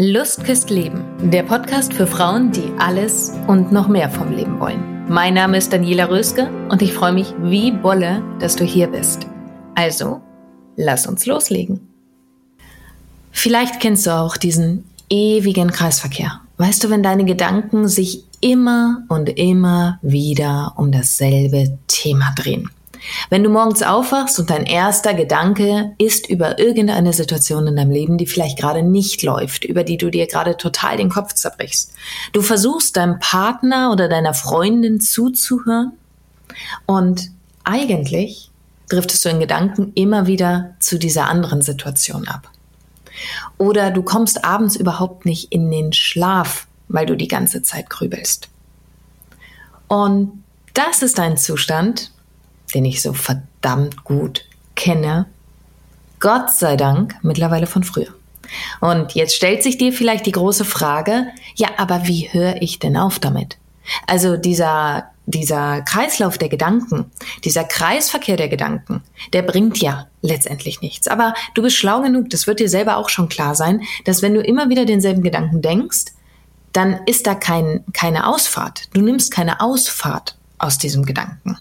Lust küsst Leben, der Podcast für Frauen, die alles und noch mehr vom Leben wollen. Mein Name ist Daniela Röske und ich freue mich wie Bolle, dass du hier bist. Also, lass uns loslegen. Vielleicht kennst du auch diesen ewigen Kreisverkehr. Weißt du, wenn deine Gedanken sich immer und immer wieder um dasselbe Thema drehen. Wenn du morgens aufwachst und dein erster Gedanke ist über irgendeine Situation in deinem Leben, die vielleicht gerade nicht läuft, über die du dir gerade total den Kopf zerbrichst. Du versuchst deinem Partner oder deiner Freundin zuzuhören und eigentlich driftest du in Gedanken immer wieder zu dieser anderen Situation ab. Oder du kommst abends überhaupt nicht in den Schlaf, weil du die ganze Zeit grübelst. Und das ist ein Zustand, den ich so verdammt gut kenne. Gott sei Dank mittlerweile von früher. Und jetzt stellt sich dir vielleicht die große Frage, ja, aber wie höre ich denn auf damit? Also dieser, dieser Kreislauf der Gedanken, dieser Kreisverkehr der Gedanken, der bringt ja letztendlich nichts. Aber du bist schlau genug, das wird dir selber auch schon klar sein, dass wenn du immer wieder denselben Gedanken denkst, dann ist da kein, keine Ausfahrt. Du nimmst keine Ausfahrt aus diesem Gedanken.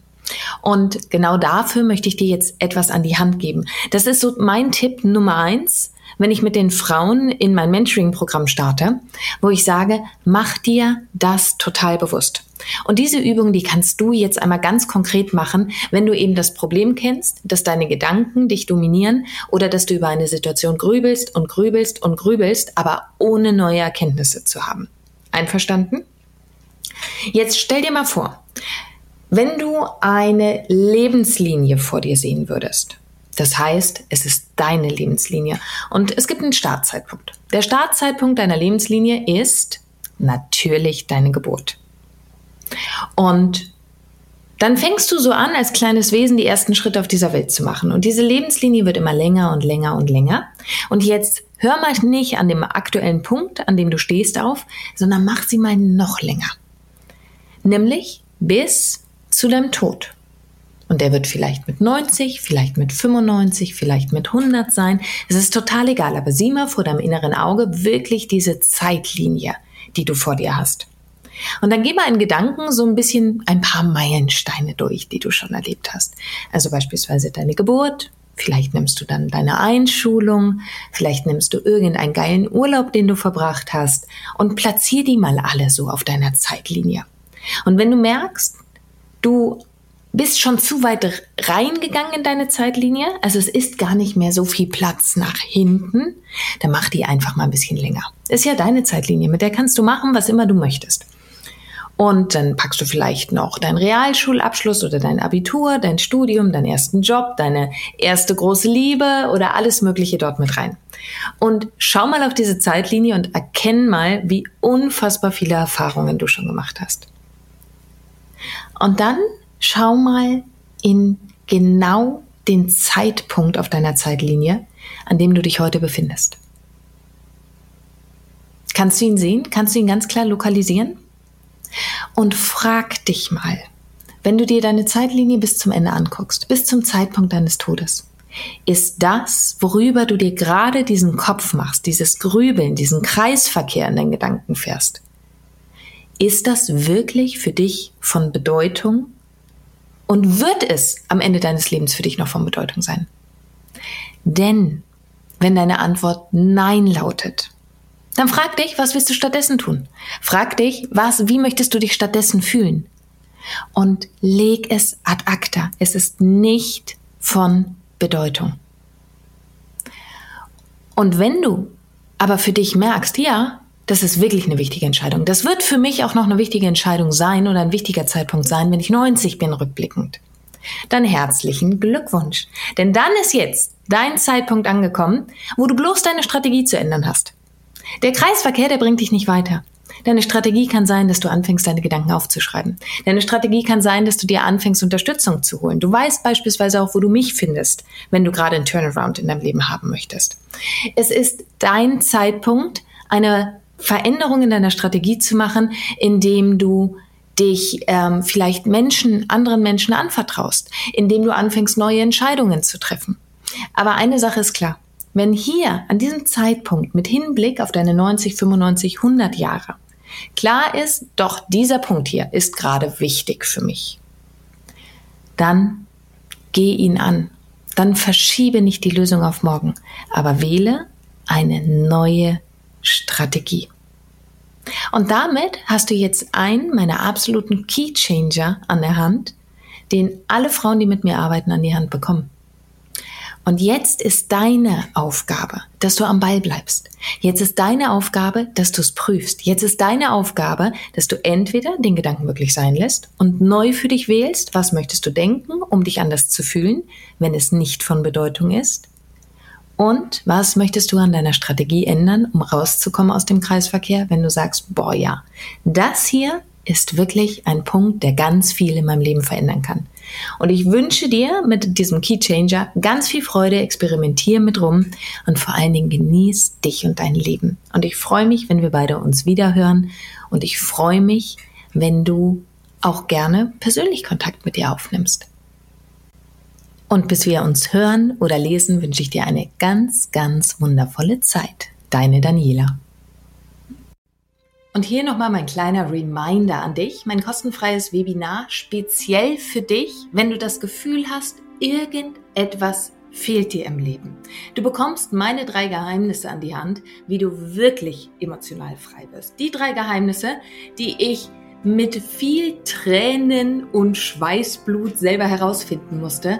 Und genau dafür möchte ich dir jetzt etwas an die Hand geben. Das ist so mein Tipp Nummer eins, wenn ich mit den Frauen in mein Mentoring-Programm starte, wo ich sage, mach dir das total bewusst. Und diese Übung, die kannst du jetzt einmal ganz konkret machen, wenn du eben das Problem kennst, dass deine Gedanken dich dominieren oder dass du über eine Situation grübelst und grübelst und grübelst, aber ohne neue Erkenntnisse zu haben. Einverstanden? Jetzt stell dir mal vor, wenn du eine Lebenslinie vor dir sehen würdest, das heißt, es ist deine Lebenslinie und es gibt einen Startzeitpunkt. Der Startzeitpunkt deiner Lebenslinie ist natürlich deine Geburt. Und dann fängst du so an, als kleines Wesen die ersten Schritte auf dieser Welt zu machen. Und diese Lebenslinie wird immer länger und länger und länger. Und jetzt hör mal nicht an dem aktuellen Punkt, an dem du stehst, auf, sondern mach sie mal noch länger. Nämlich bis zu deinem Tod. Und der wird vielleicht mit 90, vielleicht mit 95, vielleicht mit 100 sein. Es ist total egal, aber sieh mal vor deinem inneren Auge wirklich diese Zeitlinie, die du vor dir hast. Und dann geh mal in Gedanken so ein bisschen ein paar Meilensteine durch, die du schon erlebt hast. Also beispielsweise deine Geburt, vielleicht nimmst du dann deine Einschulung, vielleicht nimmst du irgendeinen geilen Urlaub, den du verbracht hast und platzier die mal alle so auf deiner Zeitlinie. Und wenn du merkst, du bist schon zu weit reingegangen in deine Zeitlinie, also es ist gar nicht mehr so viel Platz nach hinten, dann mach die einfach mal ein bisschen länger. Ist ja deine Zeitlinie, mit der kannst du machen, was immer du möchtest. Und dann packst du vielleicht noch deinen Realschulabschluss oder dein Abitur, dein Studium, deinen ersten Job, deine erste große Liebe oder alles Mögliche dort mit rein. Und schau mal auf diese Zeitlinie und erkenn mal, wie unfassbar viele Erfahrungen du schon gemacht hast. Und dann schau mal in genau den Zeitpunkt auf deiner Zeitlinie, an dem du dich heute befindest. Kannst du ihn sehen? Kannst du ihn ganz klar lokalisieren? Und frag dich mal, wenn du dir deine Zeitlinie bis zum Ende anguckst, bis zum Zeitpunkt deines Todes, ist das, worüber du dir gerade diesen Kopf machst, dieses Grübeln, diesen Kreisverkehr in deinen Gedanken fährst, ist das wirklich für dich von Bedeutung? Und wird es am Ende deines Lebens für dich noch von Bedeutung sein? Denn wenn deine Antwort Nein lautet, dann frag dich, was willst du stattdessen tun? Frag dich, was, wie möchtest du dich stattdessen fühlen? Und leg es ad acta. Es ist nicht von Bedeutung. Und wenn du aber für dich merkst, ja, das ist wirklich eine wichtige Entscheidung. Das wird für mich auch noch eine wichtige Entscheidung sein oder ein wichtiger Zeitpunkt sein, wenn ich 90 bin, rückblickend. Dann herzlichen Glückwunsch. Denn dann ist jetzt dein Zeitpunkt angekommen, wo du bloß deine Strategie zu ändern hast. Der Kreisverkehr, der bringt dich nicht weiter. Deine Strategie kann sein, dass du anfängst, deine Gedanken aufzuschreiben. Deine Strategie kann sein, dass du dir anfängst, Unterstützung zu holen. Du weißt beispielsweise auch, wo du mich findest, wenn du gerade einen Turnaround in deinem Leben haben möchtest. Es ist dein Zeitpunkt, eine Veränderungen in deiner Strategie zu machen, indem du dich ähm, vielleicht Menschen, anderen Menschen anvertraust, indem du anfängst, neue Entscheidungen zu treffen. Aber eine Sache ist klar. wenn hier an diesem Zeitpunkt mit Hinblick auf deine 90, 95, 100 Jahre klar ist, doch dieser Punkt hier ist gerade wichtig für mich, dann geh ihn an. Dann verschiebe nicht die Lösung auf morgen, aber wähle eine neue Strategie. Und damit hast du jetzt einen meiner absoluten Key Changer an der Hand, den alle Frauen, die mit mir arbeiten, an die Hand bekommen. Und jetzt ist deine Aufgabe, dass du am Ball bleibst. Jetzt ist deine Aufgabe, dass du es prüfst. Jetzt ist deine Aufgabe, dass du entweder den Gedanken wirklich sein lässt und neu für dich wählst, was möchtest du denken, um dich anders zu fühlen, wenn es nicht von Bedeutung ist. Und was möchtest du an deiner Strategie ändern, um rauszukommen aus dem Kreisverkehr, wenn du sagst, boah ja, das hier ist wirklich ein Punkt, der ganz viel in meinem Leben verändern kann. Und ich wünsche dir mit diesem Key Changer ganz viel Freude, experimentier mit rum und vor allen Dingen genieß dich und dein Leben. Und ich freue mich, wenn wir beide uns wiederhören und ich freue mich, wenn du auch gerne persönlich Kontakt mit dir aufnimmst. Und bis wir uns hören oder lesen, wünsche ich dir eine ganz, ganz wundervolle Zeit. Deine Daniela. Und hier nochmal mein kleiner Reminder an dich, mein kostenfreies Webinar speziell für dich, wenn du das Gefühl hast, irgendetwas fehlt dir im Leben. Du bekommst meine drei Geheimnisse an die Hand, wie du wirklich emotional frei wirst. Die drei Geheimnisse, die ich mit viel Tränen und Schweißblut selber herausfinden musste,